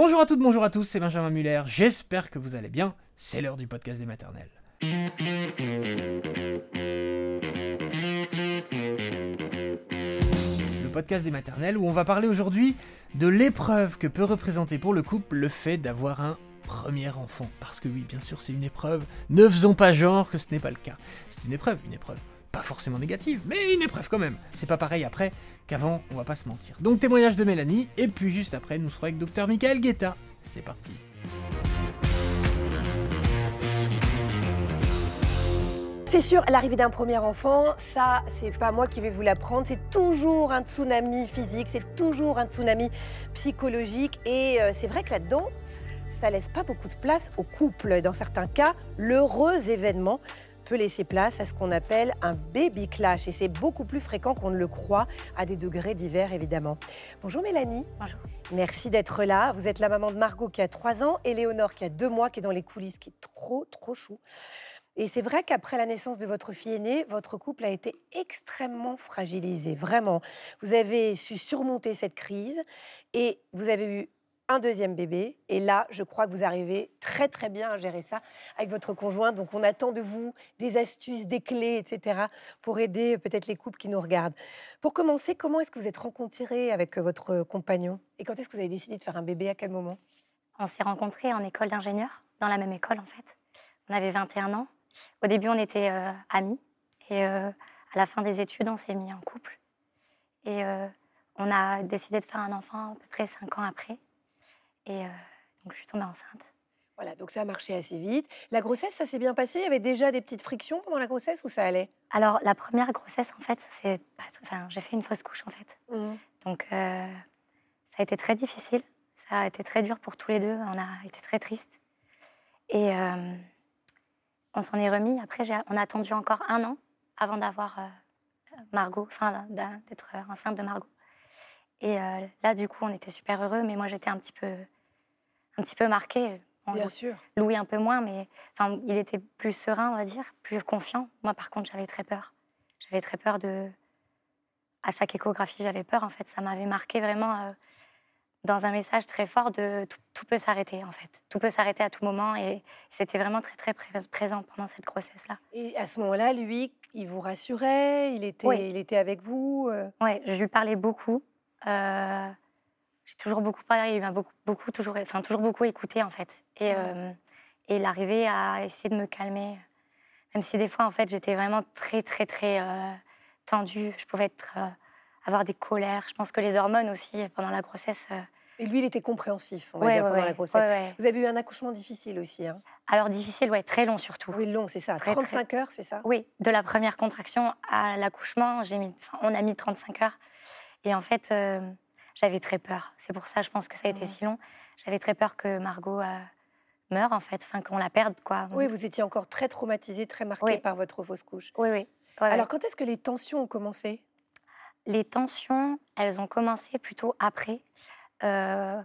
Bonjour à toutes, bonjour à tous, c'est Benjamin Muller, j'espère que vous allez bien, c'est l'heure du podcast des maternelles. Le podcast des maternelles où on va parler aujourd'hui de l'épreuve que peut représenter pour le couple le fait d'avoir un premier enfant. Parce que oui, bien sûr, c'est une épreuve. Ne faisons pas genre que ce n'est pas le cas. C'est une épreuve, une épreuve. Pas forcément négative, mais une épreuve quand même. C'est pas pareil après qu'avant, on va pas se mentir. Donc témoignage de Mélanie, et puis juste après, nous serons avec Dr Michael Guetta. C'est parti. C'est sûr, l'arrivée d'un premier enfant, ça, c'est pas moi qui vais vous l'apprendre. C'est toujours un tsunami physique, c'est toujours un tsunami psychologique. Et euh, c'est vrai que là-dedans, ça laisse pas beaucoup de place au couple. Dans certains cas, l'heureux événement peut laisser place à ce qu'on appelle un baby clash. Et c'est beaucoup plus fréquent qu'on ne le croit, à des degrés divers évidemment. Bonjour Mélanie. Bonjour. Merci d'être là. Vous êtes la maman de Margot qui a 3 ans et Léonore qui a 2 mois, qui est dans les coulisses, qui est trop, trop chou. Et c'est vrai qu'après la naissance de votre fille aînée, votre couple a été extrêmement fragilisé, vraiment. Vous avez su surmonter cette crise et vous avez eu un deuxième bébé. Et là, je crois que vous arrivez très très bien à gérer ça avec votre conjoint. Donc on attend de vous des astuces, des clés, etc. pour aider peut-être les couples qui nous regardent. Pour commencer, comment est-ce que vous êtes rencontrés avec votre compagnon? Et quand est-ce que vous avez décidé de faire un bébé? À quel moment? On s'est rencontrés en école d'ingénieur, dans la même école en fait. On avait 21 ans. Au début, on était euh, amis. Et euh, à la fin des études, on s'est mis en couple. Et euh, on a décidé de faire un enfant à peu près 5 ans après. Et donc, je suis tombée enceinte. Voilà, donc ça a marché assez vite. La grossesse, ça s'est bien passé? Il y avait déjà des petites frictions pendant la grossesse ou ça allait? Alors, la première grossesse, en fait, c'est enfin, j'ai fait une fausse couche, en fait. Mmh. Donc, ça a été très difficile. Ça a été très dur pour tous les deux. On a été très tristes. Et on s'en est remis. Après, on a attendu encore un an avant d'avoir euh, Margot, enfin d'être enceinte de Margot. Et euh, là, du coup, on était super heureux, mais moi, j'étais un petit peu, un petit peu marquée. Bien sûr. Louis un peu moins, mais enfin, il était plus serein, on va dire, plus confiant. Moi, par contre, j'avais très peur. J'avais très peur de. À chaque échographie, j'avais peur. En fait, ça m'avait marqué vraiment. Euh, dans un message très fort de tout, peut s'arrêter en fait. Tout peut s'arrêter à tout moment et c'était vraiment très très présent pendant cette grossesse-là. Et à ce moment-là, lui, il vous rassurait, il était, il était avec vous euh? Oui, je lui parlais beaucoup. Euh, j'ai toujours beaucoup parlé, il m'a beaucoup, beaucoup, toujours, enfin, toujours beaucoup écouté en fait. Et, euh, et il arrivait à essayer de me calmer, même si des fois en fait j'étais vraiment très très très tendue. Je pouvais être avoir des colères. Je pense que les hormones aussi, pendant la grossesse. Euh, Et lui, il était compréhensif, on va dire, pendant la grossesse. Vous avez eu un accouchement difficile aussi. Hein? Alors, difficile, ouais, très long surtout. Oui, long, c'est ça. 35 heures, c'est ça? Oui, de la première contraction à l'accouchement, mis, on a mis 35 heures. Et en fait, euh, j'avais très peur. C'est pour ça, je pense que ça a été si long. J'avais très peur que Margot euh, meure, en fait, enfin, qu'on la perde, quoi. Oui, vous étiez encore très traumatisée, très marquée par votre fausse couche. Oui, oui. Alors, quand est-ce que les tensions ont commencé? Les tensions, elles ont commencé plutôt après, euh,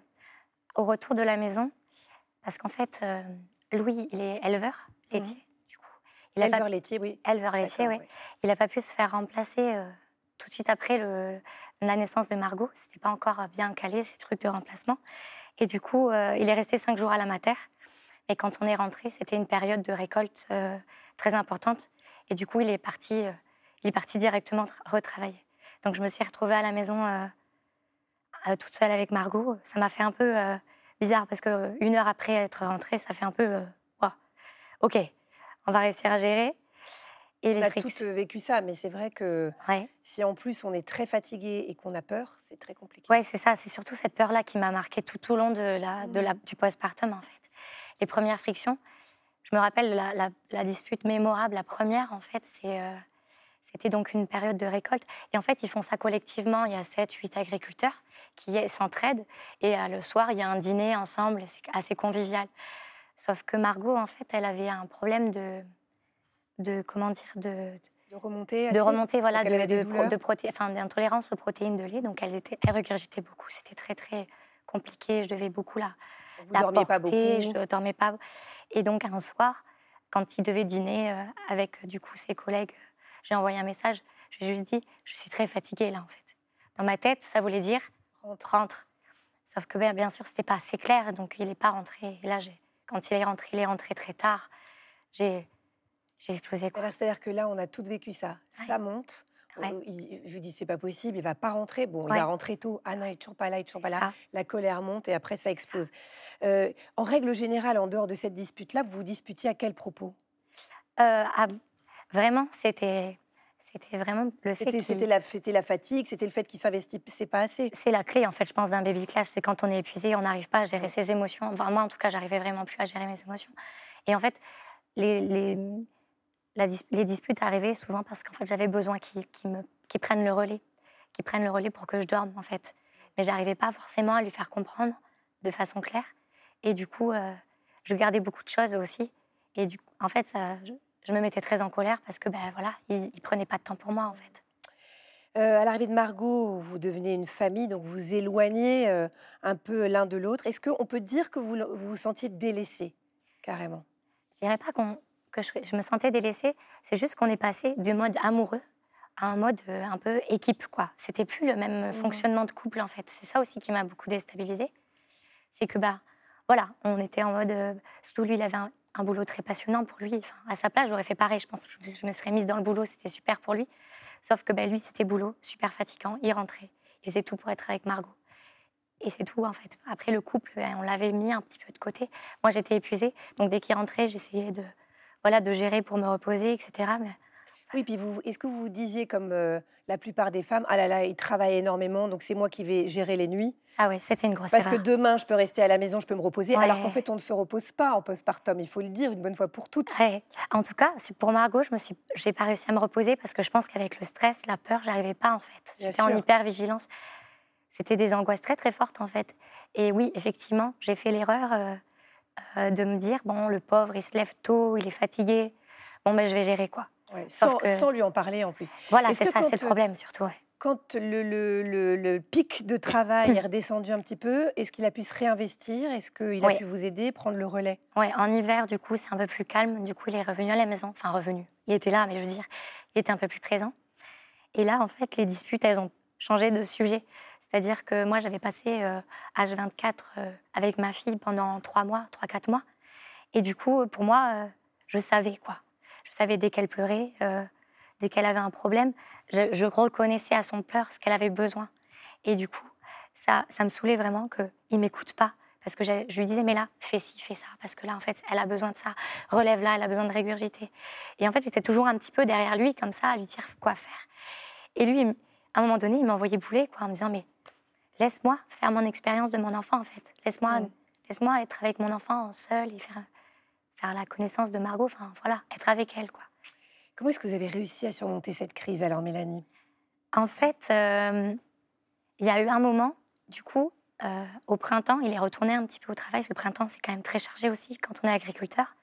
au retour de la maison, parce qu'en fait, euh, Louis, il est éleveur laitier, mmh. du coup. Il éleveur laitier, oui. Éleveur laitier, oui. Il n'a pas pu se faire remplacer euh, tout de suite après la naissance de Margot. C'était pas encore bien calé, ces trucs de remplacement. Et du coup, il est resté cinq jours à la mater. Et quand on est rentré, c'était une période de récolte très importante. Et du coup, il est parti, il est parti directement retravailler. Donc je me suis retrouvée à la maison euh, euh, toute seule avec Margot. Ça m'a fait un peu euh, bizarre parce que une heure après être rentrée, ça fait un peu ok, on va réussir à gérer. Et on a tous vécu ça, mais c'est vrai que si en plus on est très fatigué et qu'on a peur, c'est très compliqué. Oui, c'est ça. C'est surtout cette peur-là qui m'a marquée tout au long de la, de la, du postpartum, en fait. Les premières frictions, je me rappelle la, la, dispute mémorable, la première, en fait, c'est c'était donc une période de récolte. Et en fait, ils font ça collectivement. Il y a 7, 8 agriculteurs qui s'entraident. Et euh, le soir, il y a un dîner ensemble. C'est assez convivial. Sauf que Margot, en fait, elle avait un problème de. De comment dire De, de remonter De remonter, voilà, de, de, enfin, d'intolérance aux protéines de lait. Donc, elle, était, elle regurgitait beaucoup. C'était très, très compliqué. Je devais beaucoup la, Vous la porter. Pas beaucoup. Je ne dormais pas. Et donc, un soir, quand il devait dîner euh, avec, du coup, ses collègues j'ai envoyé un message. Je lui ai juste dit, je suis très fatiguée là en fait. Dans ma tête, ça voulait dire, rentre, rentre. Sauf que bien, bien sûr, c'était pas assez clair, donc il n'est pas rentré. Et là, quand il est rentré, il est rentré très tard. J'ai explosé. C'est-à-dire que là, on a toutes vécu ça. Ça monte. je vous dis, c'est pas possible, il va pas rentrer. Bon, il va rentrer tôt. Ah non, il est toujours pas là, il est toujours pas là. La colère monte et après, ça explose. Euh, en règle générale, en dehors de cette dispute-là, vous vous disputiez à quel propos? Euh, Vraiment, c'était c'était vraiment le fait C'était la, la fatigue, c'était le fait qu'il s'investissait pas assez. C'est la clé, en fait, je pense, d'un baby clash. C'est quand on est épuisé, on n'arrive pas à gérer ses émotions. Enfin, moi, en tout cas, j'arrivais vraiment plus à gérer mes émotions. Et en fait, les, les, les disputes arrivaient souvent parce qu'en fait, j'avais besoin qu'ils prennent le relais, qu'ils prennent le relais pour que je dorme, en fait. Mais j'arrivais pas forcément à lui faire comprendre de façon claire. Et du coup, euh, je gardais beaucoup de choses aussi. Et du, en fait, ça, je me mettais très en colère parce que ben voilà, il, ne prenait pas de temps pour moi en fait. Euh, à l'arrivée de Margot, vous devenez une famille, donc vous éloignez euh, un peu l'un de l'autre. Est-ce qu'on peut dire que vous vous, sentiez délaissé, carrément? Je dirais pas que je, me sentais délaissée, c'est juste qu'on est passé du mode amoureux à un mode euh, un peu équipe, quoi. C'était plus le même mmh. fonctionnement de couple, en fait. C'est ça aussi qui m'a beaucoup déstabilisée. C'est que, bah, voilà, on était en mode. surtout lui, il avait un, un boulot très passionnant pour lui. Enfin, à sa place, j'aurais fait pareil. Je pense que je me serais mise dans le boulot, c'était super pour lui. Sauf que ben, lui, c'était boulot, super fatigant. Il rentrait, il faisait tout pour être avec Margot. Et c'est tout, en fait. Après, le couple, ben, on l'avait mis un petit peu de côté. Moi, j'étais épuisée. Donc, dès qu'il rentrait, j'essayais de, voilà, de gérer pour me reposer, etc. Mais oui, puis vous, est-ce que vous vous disiez comme euh, la plupart des femmes, ah là là, il travaille énormément, donc c'est moi qui vais gérer les nuits Ah oui, c'était une grosse Parce que demain, je peux rester à la maison, je peux me reposer, alors qu'en fait, on ne se repose pas en postpartum, il faut le dire une bonne fois pour toutes. En tout cas, pour Margot, je me suis, j'ai pas réussi à me reposer parce que je pense qu'avec le stress, la peur, j'arrivais pas en fait. J'étais en hyper vigilance. C'était des angoisses très très fortes en fait. Et oui, effectivement, j'ai fait l'erreur euh, euh, de me dire bon, le pauvre, il se lève tôt, il est fatigué. Bon, ben je vais gérer quoi sans, lui en parler en plus. Voilà, c'est ça, c'est le problème surtout. Quand le, le, le, pic de travail est redescendu un petit peu, est-ce qu'il a pu se réinvestir? Est-ce qu'il a pu vous aider, prendre le relais? Oui, en hiver, du coup, c'est un peu plus calme. Du coup, il est revenu à la maison. Enfin, revenu. Il était là, mais je veux dire, il était un peu plus présent. Et là, en fait, les disputes, elles ont changé de sujet. C'est-à-dire que moi, j'avais passé H24 euh, euh, avec ma fille pendant trois mois, trois, quatre mois. Et du coup, pour moi, euh, je savais quoi. Je savais dès qu'elle pleurait, euh, dès qu'elle avait un problème, je, reconnaissais à son pleur ce qu'elle avait besoin. Et du coup, ça, ça me saoulait vraiment qu'il ne m'écoute pas. Parce que je, lui disais, mais là, fais ci, fais ça. Parce que là, en fait, elle a besoin de ça. Relève-la, elle a besoin de régurgiter. Et en fait, j'étais toujours un petit peu derrière lui, comme ça, à lui dire quoi faire. Et lui, à un moment donné, il m'envoyait bouler, quoi, en me disant, mais laisse-moi faire mon expérience de mon enfant, en fait. Laisse-moi mm. laisse-moi être avec mon enfant seul et faire faire la connaissance de Margot, enfin voilà, être avec elle quoi. Comment est-ce que vous avez réussi à surmonter cette crise alors, Mélanie? En fait, euh, il y a eu un moment, du coup, euh, au printemps, il est retourné un petit peu au travail. Le printemps, c'est quand même très chargé aussi quand on est agriculteur.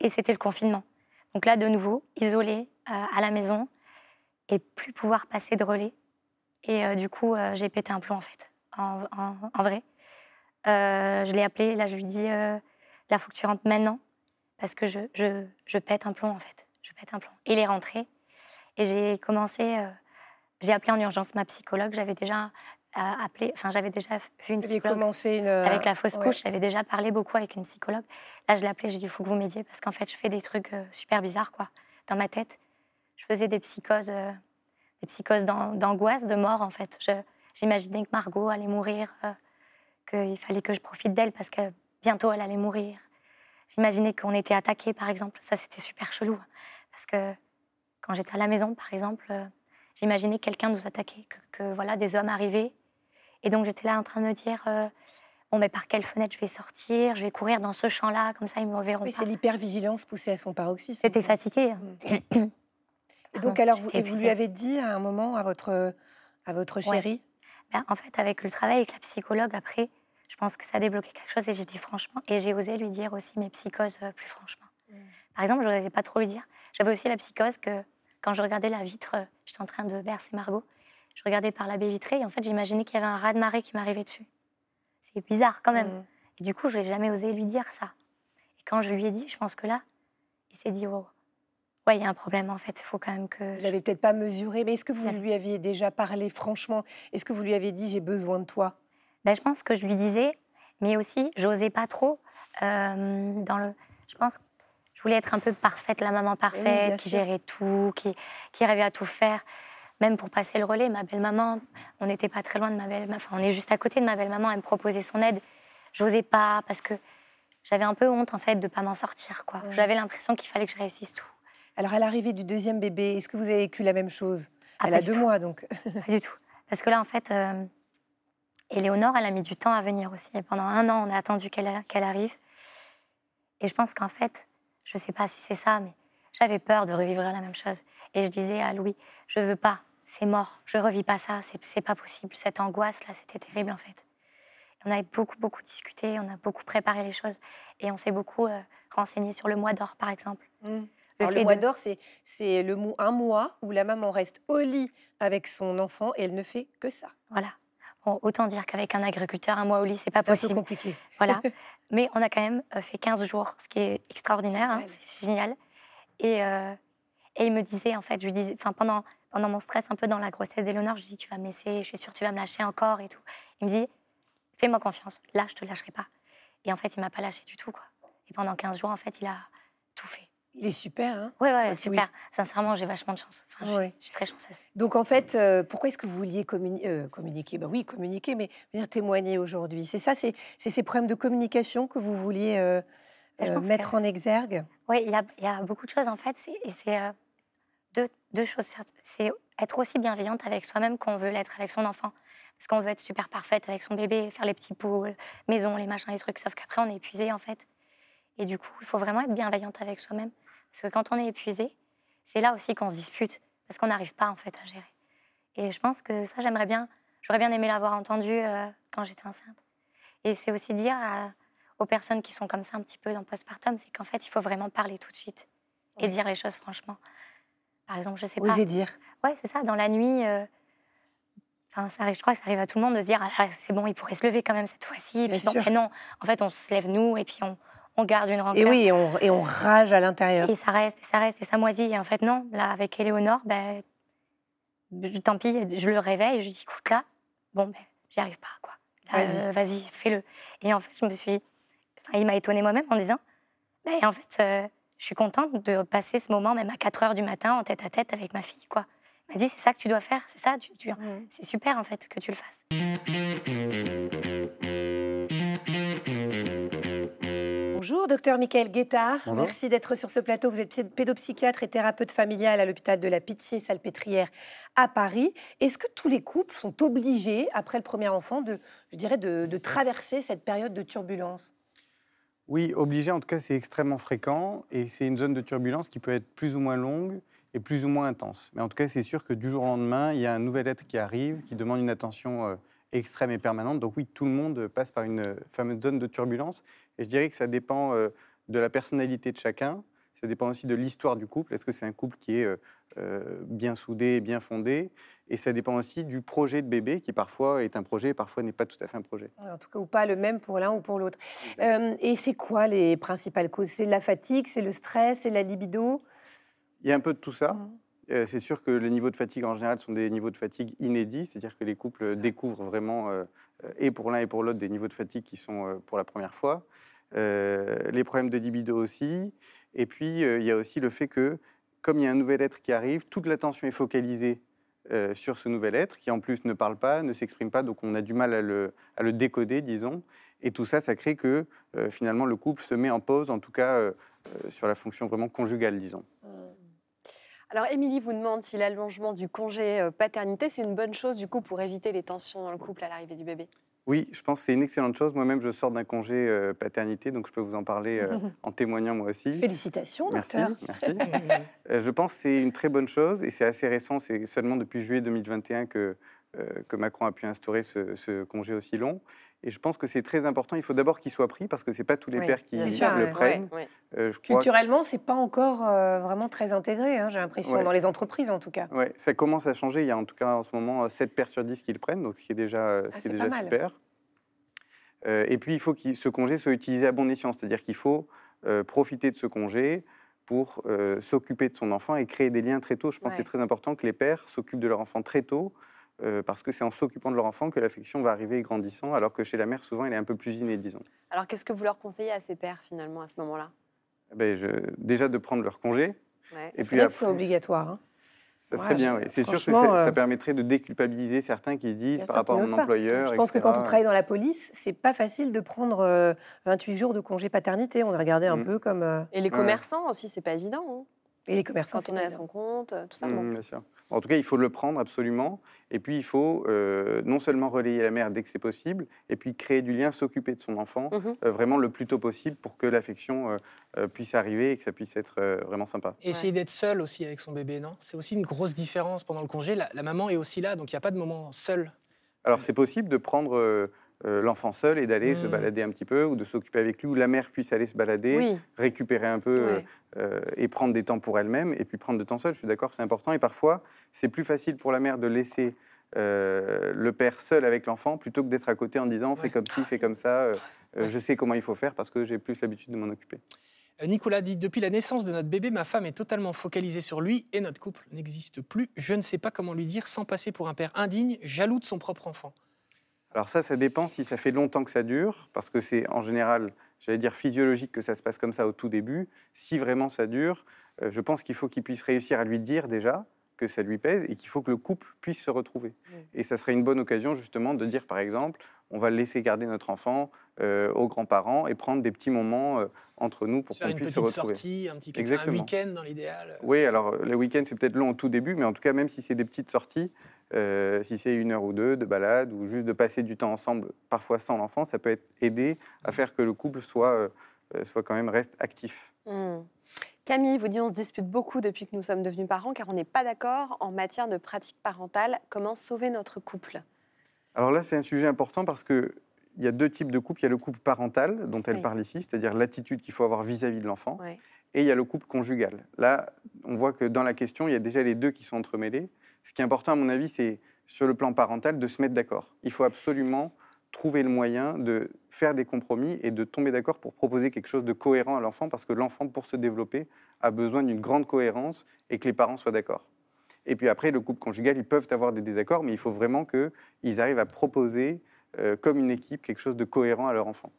Et c'était le confinement. Donc là, de nouveau, isolé euh, à la maison et plus pouvoir passer de relais. Et du coup, j'ai pété un plomb en fait, en, en vrai. je l'ai appelé, là, je lui dis, là, faut que tu rentres maintenant parce que je, je, je, pète un plomb en fait. Je pète un plomb. Il est rentré et j'ai commencé, euh, j'ai appelé en urgence ma psychologue. J'avais déjà euh, appelé, enfin j'avais déjà vu une psychologue. Commencé une... Avec la fausse couche, j'avais déjà parlé beaucoup avec une psychologue. Là, je l'ai appelée, j'ai dit il faut que vous m'aidiez parce qu'en fait, je fais des trucs euh, super bizarres quoi, dans ma tête. Je faisais des psychoses, des psychoses d'angoisse, de mort en fait. J'imaginais que Margot allait mourir, qu'il fallait que je profite d'elle parce que bientôt elle allait mourir. J'imaginais qu'on était attaqué, par exemple. Ça, c'était super chelou. Parce que quand j'étais à la maison, par exemple, euh, j'imaginais quelqu'un nous attaquer, que, voilà, des hommes arrivaient. Et donc, j'étais là en train de me dire euh, bon, mais par quelle fenêtre je vais sortir? Je vais courir dans ce champ-là, comme ça, ils me reverront. Mais c'est l'hypervigilance poussée à son paroxysme. J'étais fatiguée. Mm. Et donc, alors, vous, lui avez dit à un moment à votre, à votre chérie? Ben, En fait, avec le travail avec la psychologue, après, je pense que ça a débloqué quelque chose et j'ai dit franchement. Et j'ai osé lui dire aussi mes psychoses euh, plus franchement. Mm. Par exemple, je n'osais pas trop lui dire. J'avais aussi la psychose que quand je regardais la vitre, euh, j'étais en train de bercer Margot, je regardais par la baie vitrée et en fait, j'imaginais qu'il y avait un raz de marée qui m'arrivait dessus. C'est bizarre quand même. Mm. Et du coup, je n'ai jamais osé lui dire ça. Et quand je lui ai dit, je pense que là, il s'est dit, oh, ouais, il y a un problème en fait, il faut quand même que... Vous n'avez peut-être pas mesuré, mais est-ce que vous lui aviez déjà parlé franchement? Est-ce que vous lui avez dit, j'ai besoin de toi? Ben, Je pense que je lui disais, mais aussi, j'osais pas trop. euh, dans le, je pense que je voulais être un peu parfaite, la maman parfaite, qui sûr. gérait tout, qui, qui rêvait à tout faire. Même pour passer le relais, ma belle-maman, on n'était pas très loin de ma belle-maman, enfin, on est juste à côté de ma belle-maman, elle me proposait son aide. J'osais pas parce que j'avais un peu honte en fait de pas m'en sortir. quoi. Ouais. J'avais l'impression qu'il fallait que je réussisse tout. Alors, à l'arrivée du deuxième bébé, est-ce que vous avez vécu la même chose? Ah, Elle a deux tout. mois, donc. Pas du tout. Parce que là, en fait, euh, Éléonore, elle a mis du temps à venir aussi. Et pendant un an, on a attendu qu'elle arrive. Et je pense qu'en fait, je sais pas si c'est ça, mais j'avais peur de revivre la même chose. Et je disais à Louis, je veux pas, c'est mort, je revis pas ça, c'est pas possible. Cette angoisse-là, c'était terrible en fait. On avait beaucoup, beaucoup discuté, on a beaucoup préparé les choses. Et on s'est beaucoup euh, renseigné sur le mois d'or, par exemple. Mm. Le Alors, le fait mois d'or, c'est, c'est le mo- un mois où la maman reste au lit avec son enfant et elle ne fait que ça. Voilà. Bon, autant dire qu'avec un agriculteur, un mois au lit, c'est pas C'est un peu possible. compliqué. Voilà. Mais on a quand même euh, fait 15 jours, ce qui est extraordinaire, hein, c'est génial. Et, euh, et il me disait, en fait, je lui disais, enfin, pendant, pendant mon stress un peu dans la grossesse d'Éléonore, je lui dis, tu vas me laisser, je suis sûre que tu vas me lâcher encore et tout. Il me dit, fais-moi confiance, là, je te lâcherai pas. Et en fait, il m'a pas lâché du tout, quoi. Et pendant 15 jours, en fait, il a tout fait. Il est super, hein Ouais, ouais, super. Sincèrement, j'ai vachement de chance. Enfin, je, Ouais. je suis très chanceuse. Donc en fait, euh, pourquoi est-ce que vous vouliez communi- euh, communiquer? Ben oui, communiquer, mais venir témoigner aujourd'hui. C'est ça, c'est ces problèmes de communication que vous vouliez euh, pense mettre que- en exergue? Oui, il y a, il y a beaucoup de choses en fait. Et c'est deux, deux choses. C'est être aussi bienveillante avec soi-même qu'on veut l'être avec son enfant. Parce qu'on veut être super parfaite avec son bébé, faire les petits pots, maison, les machins, les trucs. Sauf qu'après, on est épuisé en fait. Et du coup, il faut vraiment être bienveillante avec soi-même. Parce que quand on est épuisé, c'est là aussi qu'on se dispute. Parce qu'on n'arrive pas en fait à gérer. Et je pense que ça, j'aimerais bien. J'aurais bien aimé l'avoir entendu euh, quand j'étais enceinte. Et c'est aussi dire à- aux personnes qui sont comme ça un petit peu dans le postpartum, c'est qu'en fait, il faut vraiment parler tout de suite et dire les choses franchement. Par exemple, je sais pas. Osez dire. Ouais, c'est ça, dans la nuit. euh, Enfin, ça arrive, je crois que ça arrive à tout le monde de se dire ah, c'est bon, il pourrait se lever quand même cette fois-ci. Et Bien puis bon, mais non, en fait, on se lève nous et puis on, on garde une rancœur. Et oui, et on, et on rage à l'intérieur. Et ça reste, et ça reste, et ça moisit. Et en fait, non, là, avec Éléonore, ben, je- tant pis, je le réveille et je lui dis, écoute, là, bon, ben, j'y arrive pas, quoi. Vas-y. euh, vas-y, fais-le. Et en fait, je me suis. Enfin, il m'a étonnée moi-même en disant, ben, en fait, euh, je suis contente de passer ce moment, même à 4 heures du matin, en tête à tête avec ma fille, quoi. Il m'a dit, c'est ça que tu dois faire, c'est ça, tu, tu- Mhm. c'est super, en fait, que tu le fasses. Bonjour, docteur Michael Guettard. Bonjour. Merci d'être sur ce plateau. Vous êtes psy- pédopsychiatre et thérapeute familial à l'hôpital de la Pitié-Salpêtrière à Paris. Est-ce que tous les couples sont obligés, après le premier enfant, de, je dirais, de, de traverser cette période de turbulence? Oui, obligé, en tout cas, c'est extrêmement fréquent et c'est une zone de turbulence qui peut être plus ou moins longue et plus ou moins intense. Mais en tout cas, c'est sûr que du jour au lendemain, il y a un nouvel être qui arrive, qui demande une attention euh, extrême et permanente. Donc oui, tout le monde passe par une euh, fameuse zone de turbulence. Et je dirais que ça dépend euh, de la personnalité de chacun. Ça dépend aussi de l'histoire du couple. Est-ce que c'est un couple qui est euh, euh, bien soudé, bien fondé? Et ça dépend aussi du projet de bébé, qui parfois est un projet et parfois n'est pas tout à fait un projet. En tout cas, ou pas le même pour l'un ou pour l'autre. Euh, et c'est quoi les principales causes? C'est la fatigue, c'est le stress, c'est la libido? Il y a un peu de tout ça. Mhm. Euh, c'est sûr que les niveaux de fatigue en général sont des niveaux de fatigue inédits, c'est-à-dire que les couples découvrent vraiment, euh, euh, et pour l'un et pour l'autre, des niveaux de fatigue qui sont euh, pour la première fois. Euh, les problèmes de libido aussi. Et puis, euh, il y a aussi le fait que, comme il y a un nouvel être qui arrive, toute l'attention est focalisée euh, sur ce nouvel être, qui en plus ne parle pas, ne s'exprime pas, donc on a du mal à le, à le décoder, disons. Et tout ça, ça crée que euh, finalement le couple se met en pause, en tout cas euh, euh, sur la fonction vraiment conjugale, disons. Alors, Émilie vous demande si l'allongement du congé euh, paternité, c'est une bonne chose du coup pour éviter les tensions dans le couple à l'arrivée du bébé. Oui, je pense que c'est une excellente chose. Moi-même, je sors d'un congé euh, paternité, donc je peux vous en parler euh, en témoignant moi aussi. Félicitations, Merci, docteur. merci. Euh, je pense que c'est une très bonne chose et c'est assez récent. C'est seulement depuis juillet 2021 que, que Macron a pu instaurer ce, ce congé aussi long. Et je pense que c'est très important. Il faut d'abord qu'il soit pris parce que c'est pas tous les Oui, pères qui le ouais. prennent. Ouais, ouais. Euh, je crois Culturellement, c'est pas encore euh, vraiment très intégré, hein, j'ai l'impression, dans les entreprises en tout cas. Ouais, ça commence à changer. Il y a en tout cas en ce moment 7 pères sur 10 qui le prennent, donc ce qui est déjà, euh, ce Ah, qui est c'est déjà super. Euh, et puis il faut que ce congé soit utilisé à bon escient, c'est-à-dire qu'il faut euh, profiter de ce congé pour euh, s'occuper de son enfant et créer des liens très tôt. Je pense que c'est très important que les pères s'occupent de leur enfant très tôt, euh, parce que c'est en s'occupant de leur enfant que l'affection va arriver grandissant, alors que chez la mère, souvent, elle est un peu plus innée, disons. Alors, qu'est-ce que vous leur conseillez à ces pères, finalement, à ce moment-là? Ben, je- déjà de prendre leur congé, Ouais. et puis que c'est après, obligatoire. hein. ça Ouais, serait bien, je- oui. C'est sûr que ça, euh, ça permettrait de déculpabiliser certains qui se disent Bien par rapport à mon pas. employeur, Je pense que quand on travaille dans la police, c'est pas facile de prendre euh, 28 jours de congé paternité. On est regardé un Mm. peu comme. euh, Et les Ouais. commerçants aussi, c'est pas évident. hein. Et les commerçants. Quand on est à son compte, euh, tout ça. Mmh, bon. bien sûr. En tout cas, il faut le prendre absolument. Et puis, il faut euh, non seulement relayer la mère dès que c'est possible, et puis créer du lien, s'occuper de son enfant Mhm. euh, vraiment le plus tôt possible pour que l'affection euh, puisse arriver et que ça puisse être euh, vraiment sympa. Et essayer d'être seul aussi avec son bébé, non? C'est aussi une grosse différence pendant le congé. La, la maman est aussi là, donc il n'y a pas de moment seul. Alors, c'est possible de prendre euh, l'enfant seul et d'aller se Mm. balader un petit peu, ou de s'occuper avec lui, ou la mère puisse aller se balader, Oui, récupérer un peu euh, euh, et prendre des temps pour elle-même, et puis prendre de temps seul. Je suis d'accord, c'est important. Et parfois, c'est plus facile pour la mère de laisser euh, le père seul avec l'enfant plutôt que d'être à côté en disant fais Ouais. comme ci, fais comme ça. euh, euh, Ouais. Je sais comment il faut faire parce que j'ai plus l'habitude de m'en occuper. Nicolas dit Depuis la naissance de notre bébé, ma femme est totalement focalisée sur lui et notre couple n'existe plus. Je ne sais pas comment lui dire sans passer pour un père indigne, jaloux de son propre enfant. Alors ça, ça dépend si ça fait longtemps que ça dure, parce que c'est en général, j'allais dire physiologique que ça se passe comme ça au tout début. Si vraiment ça dure, euh, je pense qu'il faut qu'il puisse réussir à lui dire déjà que ça lui pèse et qu'il faut que le couple puisse se retrouver. Et ça serait une bonne occasion justement de dire par exemple, on va laisser garder notre enfant euh, aux grands-parents et prendre des petits moments euh, entre nous pour Faire qu'on une puisse petite se retrouver. sortie, un petit un week-end dans l'idéal. Oui, alors euh, le week-end, c'est peut-être long au tout début, mais en tout cas, même si c'est des petites sorties, euh, si c'est une heure ou deux de balade ou juste de passer du temps ensemble, parfois sans l'enfant, ça peut être aider à faire que le couple soit, euh, euh, soit quand même reste actif. Hmm. Camille vous dit on se dispute beaucoup depuis que nous sommes devenus parents car on n'est pas d'accord en matière de pratique parentale. Comment sauver notre couple? Alors là, c'est un sujet important parce que il y a deux types de couple. Il y a le couple parental dont elle Oui. parle ici, c'est-à-dire l'attitude qu'il faut avoir vis-à-vis de l'enfant, et il y a le couple conjugal. Là, on voit que dans la question, il y a déjà les deux qui sont entremêlés. Ce qui est important, à mon avis, c'est sur le plan parental de se mettre d'accord. Il faut absolument trouver le moyen de faire des compromis et de tomber d'accord pour proposer quelque chose de cohérent à l'enfant, parce que l'enfant, pour se développer, a besoin d'une grande cohérence et que les parents soient d'accord. Et puis après, le couple conjugal, ils peuvent avoir des désaccords, mais il faut vraiment qu'ils arrivent à proposer, euh, comme une équipe, quelque chose de cohérent à leur enfant.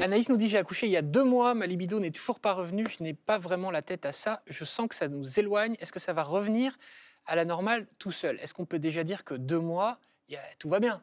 Anaïs nous dit J'ai accouché il y a deux mois, ma libido n'est toujours pas revenue, je n'ai pas vraiment la tête à ça, je sens que ça nous éloigne. Est-ce que ça va revenir à la normale tout seul? Est-ce qu'on peut déjà dire que deux mois, il y a- tout va bien?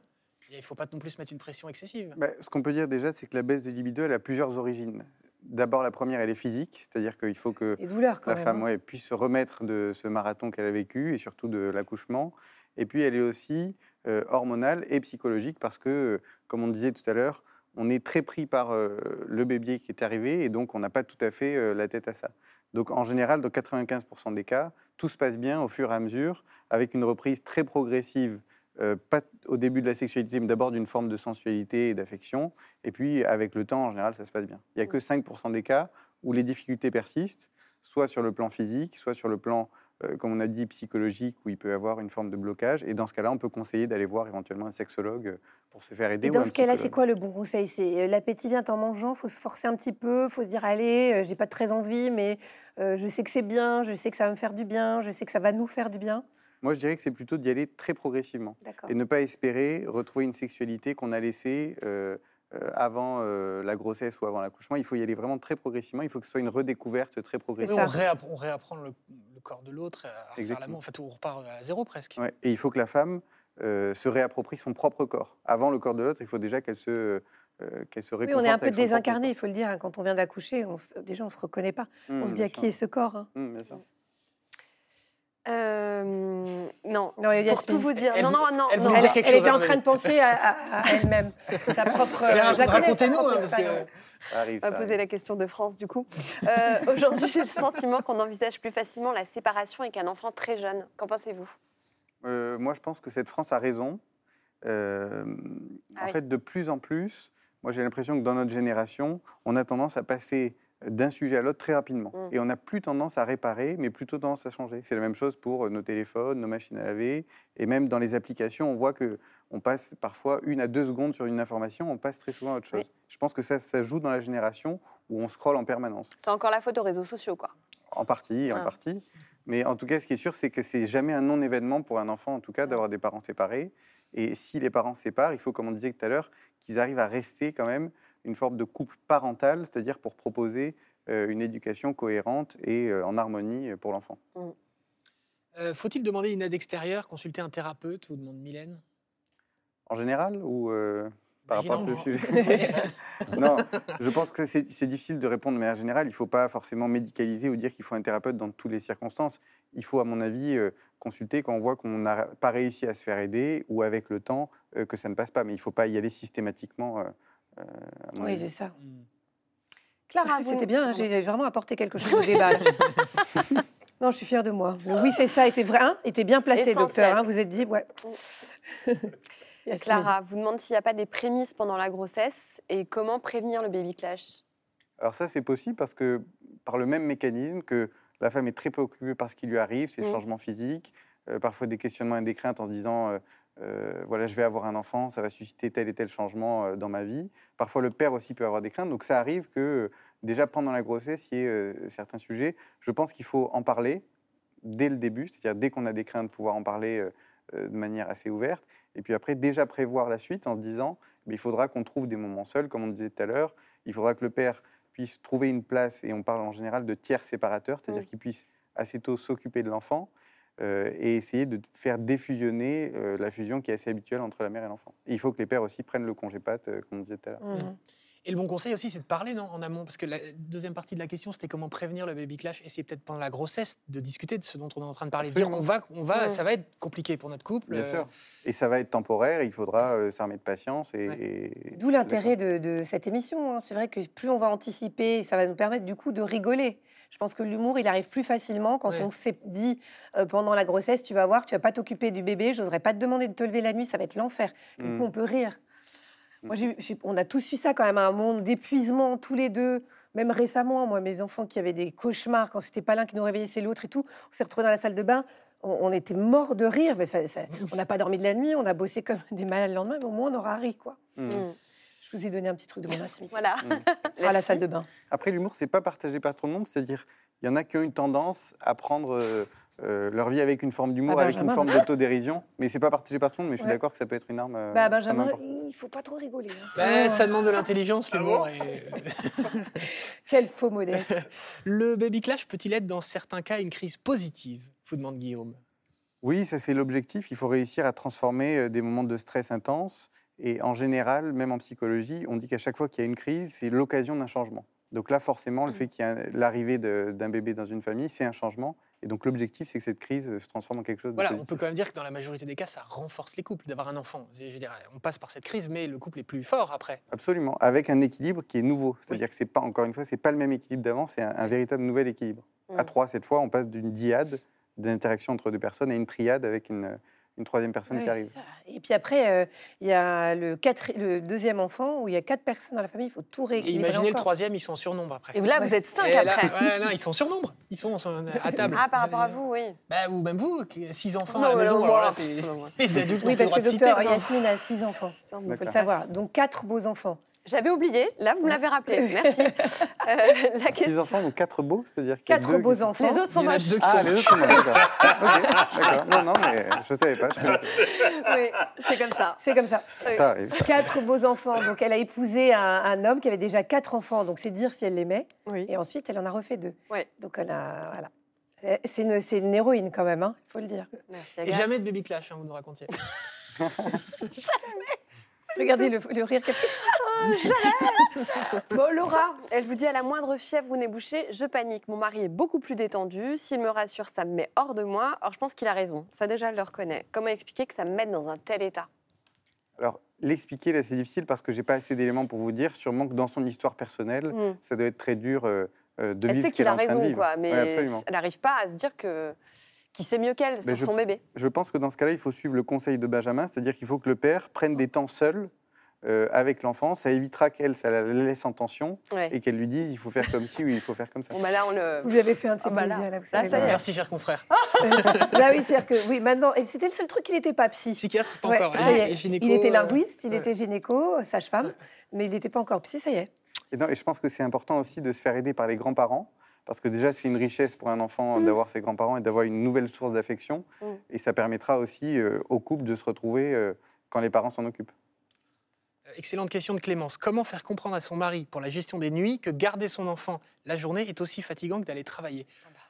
Il ne faut pas non plus se mettre une pression excessive. Bah, ce qu'on peut dire déjà, c'est que la baisse de libido, elle a plusieurs origines. D'abord, la première, elle est physique, c'est-à-dire qu'il faut que douleurs, la même. femme hein. ouais, puisse se remettre de ce marathon qu'elle a vécu et surtout de l'accouchement. Et puis, elle est aussi euh, hormonale et psychologique parce que, euh, comme on disait tout à l'heure, on est très pris par euh, le bébé qui est arrivé et donc on n'a pas tout à fait euh, la tête à ça. Donc, en général, dans 95% des cas, tout se passe bien au fur et à mesure avec une reprise très progressive. Euh, pas au début de la sexualité, mais d'abord d'une forme de sensualité et d'affection. Et puis, avec le temps, en général, ça se passe bien. Il n'y a que 5% des cas où les difficultés persistent, soit sur le plan physique, soit sur le plan, euh, comme on a dit, psychologique, où il peut y avoir une forme de blocage. Et dans ce cas-là, on peut conseiller d'aller voir éventuellement un sexologue euh, pour se faire aider. Et dans ce cas-là, c'est quoi le bon conseil? C'est euh, l'appétit vient en mangeant, faut se forcer un petit peu, faut se dire allez, j'ai pas très envie, mais je sais que c'est bien, je sais que ça va me faire du bien, je sais que ça va nous faire du bien? Moi, je dirais que c'est plutôt d'y aller très progressivement. Et ne pas espérer retrouver une sexualité qu'on a laissée euh, euh, avant euh, la grossesse ou avant l'accouchement. Il faut y aller vraiment très progressivement. Il faut que ce soit une redécouverte très progressive. on, réappre- on réapprend le, le corps de l'autre, à Exactement. l'amour. En fait, on repart à zéro presque. Ouais, Et il faut que la femme euh, se réapproprie son propre corps. Avant le corps de l'autre, il faut déjà qu'elle se, euh, qu'elle se Oui, on est un peu désincarné, il faut le dire. hein, Quand on vient d'accoucher, déjà on se reconnaît pas. Mmh, on se dit à qui est ce corps hein Mmh, bien sûr. Euh, non, Non, il y a pour tout vous dire. Elle non, non, non, elle non. voulait Elle, dire quelque elle chose, était en train de penser à, à- à elle-même, sa propre. Sa Racontez-nous, hein, parce que expérience. Ça arrive, On va poser arrive. la question de France du coup. Euh, Aujourd'hui, j'ai le sentiment qu'on envisage plus facilement la séparation avec un enfant très jeune. Qu'en pensez-vous? Euh, moi, je pense que cette France a raison. Euh, Ah en oui. fait, de plus en plus, moi j'ai l'impression que dans notre génération, on a tendance à passer d'un sujet à l'autre très rapidement. Mm. Et on n'a plus tendance à réparer, mais plutôt tendance à changer. C'est la même chose pour euh, nos téléphones, nos machines à laver, et même dans les applications, on voit que on passe parfois une à deux secondes sur une information, on passe très souvent à autre chose. Oui. Je pense que ça, ça joue dans la génération où on scrolle en permanence. C'est encore la faute aux réseaux sociaux, quoi. En partie, en Ah. partie. Mais en tout cas, ce qui est sûr, c'est que c'est jamais un non-événement pour un enfant, en tout cas, d'avoir des parents séparés. Et si les parents séparent, il faut, comme on disait tout à l'heure, qu'ils arrivent à rester quand même une forme de couple parental, c'est-à-dire pour proposer euh, une éducation cohérente et euh, en harmonie pour l'enfant. Euh, Faut-il demander une aide extérieure, consulter un thérapeute ou demande Mylène? En général ou euh, par rapport à ce sujet? Non, je pense que c'est difficile de répondre de manière générale. Il ne faut pas forcément médicaliser ou dire qu'il faut un thérapeute dans toutes les circonstances. Il faut, à mon avis, euh, consulter quand on voit qu'on n'a pas réussi à se faire aider ou avec le temps euh, que ça ne passe pas. Mais il ne faut pas y aller systématiquement. Euh, Oui, c'est ça. Hmm. Clara, vous- C'était bien, hein, j'ai vraiment apporté quelque chose au débat. non, je suis fière de moi. Le oui, c'est ça, était vrai, hein, était bien placé, Essentiel. docteur. hein, vous êtes dit, ouais. Yasmine. Clara vous demande s'il n'y a pas des prémices pendant la grossesse et comment prévenir le baby clash? Alors ça, c'est possible parce que par le même mécanisme que la femme est très préoccupée par ce qui lui arrive, ses Mm. changements physiques, euh, parfois des questionnements et des craintes en se disant, euh, euh, voilà, je vais avoir un enfant, ça va susciter tel et tel changement euh, dans ma vie. Parfois, le père aussi peut avoir des craintes. Donc ça arrive que euh, déjà pendant la grossesse, il y ait certains sujets. Je pense qu'il faut en parler dès le début, c'est-à-dire dès qu'on a des craintes, pouvoir en parler de manière assez ouverte. Et puis après, déjà prévoir la suite en se disant, mais il faudra qu'on trouve des moments seuls, comme on disait tout à l'heure. Il faudra que le père puisse trouver une place, et on parle en général de tiers séparateurs, c'est-à-dire qu'il puisse assez tôt s'occuper de l'enfant euh, et essayer de faire défusionner euh, la fusion qui est assez habituelle entre la mère et l'enfant. Et il faut que les pères aussi prennent le congé pâte, euh, comme on disait tout à l'heure. Mhm. Et le bon conseil aussi, c'est de parler non, en amont, parce que la deuxième partie de la question, c'était comment prévenir le baby clash. Et c'est peut-être pendant la grossesse de discuter de ce dont on est en train de parler. Dire, on va, on va, Mm. ça va être compliqué pour notre couple. Bien euh, sûr. Et ça va être temporaire, il faudra euh, s'armer de patience. Et, Ouais. et- D'où l'intérêt de, de cette émission. hein. C'est vrai que plus on va anticiper, ça va nous permettre du coup de rigoler. Je pense que l'humour, il arrive plus facilement quand Ouais. on s'est dit euh, pendant la grossesse, tu vas voir, tu vas pas t'occuper du bébé, j'oserais pas te demander de te lever la nuit, ça va être l'enfer. Du Mm. coup, on peut rire. Moi, Mm. j'ai- on a tous eu ça quand même, un monde d'épuisement tous les deux. Même récemment, moi, mes enfants qui avaient des cauchemars quand c'était pas l'un qui nous réveillait, c'est l'autre et tout. On s'est retrouvés dans la salle de bain. On, on était morts de rire. Mais ça- ça- on n'a pas dormi de la nuit. On a bossé comme des malades le lendemain. Mais au moins, on aura ri, quoi. Mm. Mm. Je vous ai donné un petit truc de mon intimité. Voilà. Mm. À la salle de bain. Après, l'humour, c'est pas partagé par tout le monde. C'est-à-dire, il y en a qui ont une tendance à prendre euh, euh, leur vie avec une forme d'humour, Ah, avec une forme d'autodérision. Mais c'est pas partagé par tout le monde. Mais je suis Ouais. d'accord que ça peut être une arme. euh, Bah, Benjamin, il faut pas trop rigoler. hein. bah, ça demande de l'intelligence, l'humour. et- Quel faux modèle. le baby clash peut-il être dans certains cas une crise positive? Vous demande Guillaume. Oui, ça c'est l'objectif. Il faut réussir à transformer des moments de stress intense. Et en général, même en psychologie, on dit qu'à chaque fois qu'il y a une crise, c'est l'occasion d'un changement. Donc là, forcément, le fait qu'il y ait un- l'arrivée d'un bébé dans une famille, c'est un changement. Et donc l'objectif, c'est que cette crise euh, se transforme en quelque chose de Voilà, on peut quand même dire que dans la majorité des cas, ça renforce les couples d'avoir un enfant. Je veux dire, on passe par cette crise, mais le couple est plus fort après. Absolument, avec un équilibre qui est nouveau. C'est-à-dire que c'est pas, encore une fois, c'est pas le même équilibre d'avant, c'est un, un véritable nouvel équilibre. À Mm. trois, cette fois, on passe d'une diade, d'interaction entre deux personnes, à une triade avec une, une troisième personne qui arrive. Et puis après, euh, il y a le, quatre- le deuxième enfant où il y a quatre personnes dans la famille. Il faut tout Et rééquilibrer. imaginez le troisième, ils sont en surnombre après. Et là, Ouais. vous êtes cinq Et là, après. ouais, non, ils sont en surnombre. Ils sont à table. Ah, par rapport à vous, oui. Bah, ou même vous, qui- six enfants Non, à la mais maison. non, alors moi. là, c'est les adultes Oui, le parce droit que de docteur. Yasmine a six enfants. Il faut le savoir. Donc quatre beaux enfants. J'avais oublié, là vous me l'avez rappelé, merci. Euh, la Six question... enfants, donc quatre beaux, c'est-à-dire qu'il y a Quatre deux beaux sont- enfants. Les autres sont moches. deux qui Ah, sont les autres sont moches, d'accord. Ok, d'accord. Non, non, mais je savais pas. je connaissais Oui, c'est comme ça. C'est comme ça. Ça arrive. ça. Quatre beaux enfants. Donc elle a épousé un, un homme qui avait déjà quatre enfants. Donc c'est dire si elle l'aimait. Oui. Et ensuite, elle en a refait deux. Ouais. Donc elle a. Voilà. Euh, C'est une, c'est une héroïne quand même, il faut le dire. Merci Et jamais de baby clash, hein, vous nous racontiez. Regardez le, le rire qu'elle fait. Bon, Laura, Elle vous dit à la moindre fièvre ou nez bouché, je panique. Mon mari est beaucoup plus détendu. S'il me rassure, ça me met hors de moi. Or, je pense qu'il a raison. Ça, déjà, je le reconnais. Comment expliquer que ça me mette dans un tel état? Alors, l'expliquer, là, c'est difficile parce que j'ai pas assez d'éléments pour vous dire. Sûrement que dans son histoire personnelle, Hmm. ça doit être très dur euh, euh, de Elle vivre sait ce qu'elle qu'il a en train de raison, quoi. Mais Ouais, elle n'arrive pas à se dire que qu'il sait mieux qu'elle sur je- son bébé. Je pense que dans ce cas-là, il faut suivre le conseil de Benjamin, c'est-à-dire qu'il faut que le père prenne des temps seul euh, avec l'enfant. Ça évitera qu'elle, ça la laisse en tension Ouais. et qu'elle lui dise il faut faire comme ci ou il faut faire comme ça. Bon, bah là, on le. vous lui avez fait un de ces Ah bah là. là, Là, ça y est. voilà. Merci, cher confrère. Là, oui, c'est-à-dire que oui, maintenant, et c'était le seul truc, il n'était pas psy. Psychiatre, pas Ouais, encore. y est. Et gynéco, Il était euh, linguiste, il ouais. était gynéco, sage-femme, Ouais. mais il n'était pas encore psy, ça y est. Et, non, et je pense que c'est important aussi de se faire aider par les grands-parents. Parce que déjà, c'est une richesse pour un enfant d'avoir ses grands-parents et d'avoir une nouvelle source d'affection. Mm. Et ça permettra aussi euh, au couple de se retrouver euh, quand les parents s'en occupent. Euh, Excellente question de Clémence. Comment faire comprendre à son mari, pour la gestion des nuits, que garder son enfant la journée est aussi fatigant que d'aller travailler?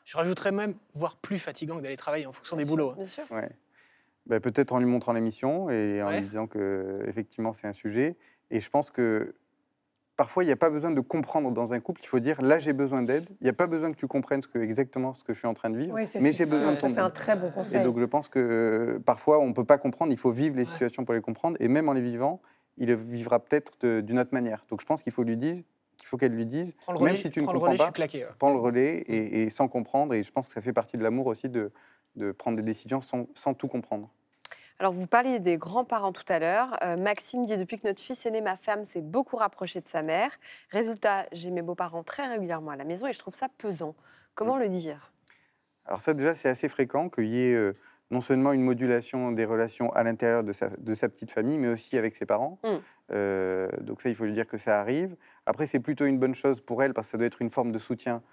Je rajouterais même, voire plus fatigant que d'aller travailler en fonction des boulots. hein. Bien sûr. Ouais. Ben, Peut-être en lui montrant l'émission et en Ouais. lui disant que effectivement c'est un sujet. Et je pense que parfois il n'y a pas besoin de comprendre dans un couple. Il faut dire là j'ai besoin d'aide. Il n'y a pas besoin que tu comprennes ce que, exactement ce que je suis en train de vivre, Oui, c'est- mais c'est- j'ai besoin de ton fait un aide. très bon conseil. Et donc je pense que euh, parfois on ne peut pas comprendre. Il faut vivre les Ouais. situations pour les comprendre. Et même en les vivant, il le vivra peut-être d'une autre manière. Donc je pense qu'il faut lui dire, qu'il faut qu'elle lui dise, Prends le relais, même si tu ne prends le comprends relais, je pas, suis claqué. ouais. prends le relais et, et sans comprendre. Et je pense que ça fait partie de l'amour aussi de, de prendre des décisions sans, sans tout comprendre. Alors, vous parliez des grands-parents tout à l'heure. Euh, Maxime dit Depuis que notre fils est né, ma femme s'est beaucoup rapprochée de sa mère. Résultat, j'ai mes beaux-parents très régulièrement à la maison et je trouve ça pesant. Comment le dire? Alors ça déjà c'est assez fréquent qu'il y ait euh, non seulement une modulation des relations à l'intérieur de sa, de sa petite famille, mais aussi avec ses parents. Mm. Euh, donc ça il faut lui dire que ça arrive. Après c'est plutôt une bonne chose pour elle parce que ça doit être une forme de soutien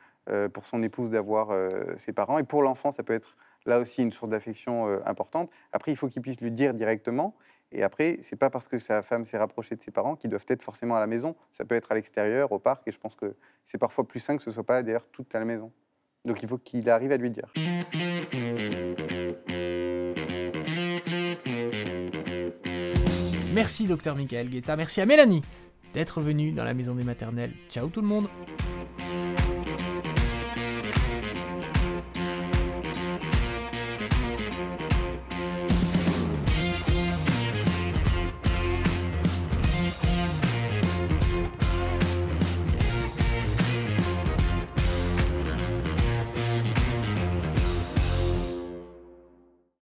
pour son épouse d'avoir ses parents. Et pour l'enfant ça peut être là aussi une source d'affection euh, importante. Après il faut qu'il puisse lui dire directement. Et après, c'est pas parce que sa femme s'est rapprochée de ses parents qu'ils doivent être forcément à la maison. Ça peut être à l'extérieur, au parc, et je pense que c'est parfois plus sain que ce soit pas d'ailleurs tout à la maison. Donc il faut qu'il arrive à lui dire. Merci docteur Michael Guetta, merci à Mélanie d'être venue dans la maison des maternelles. Ciao tout le monde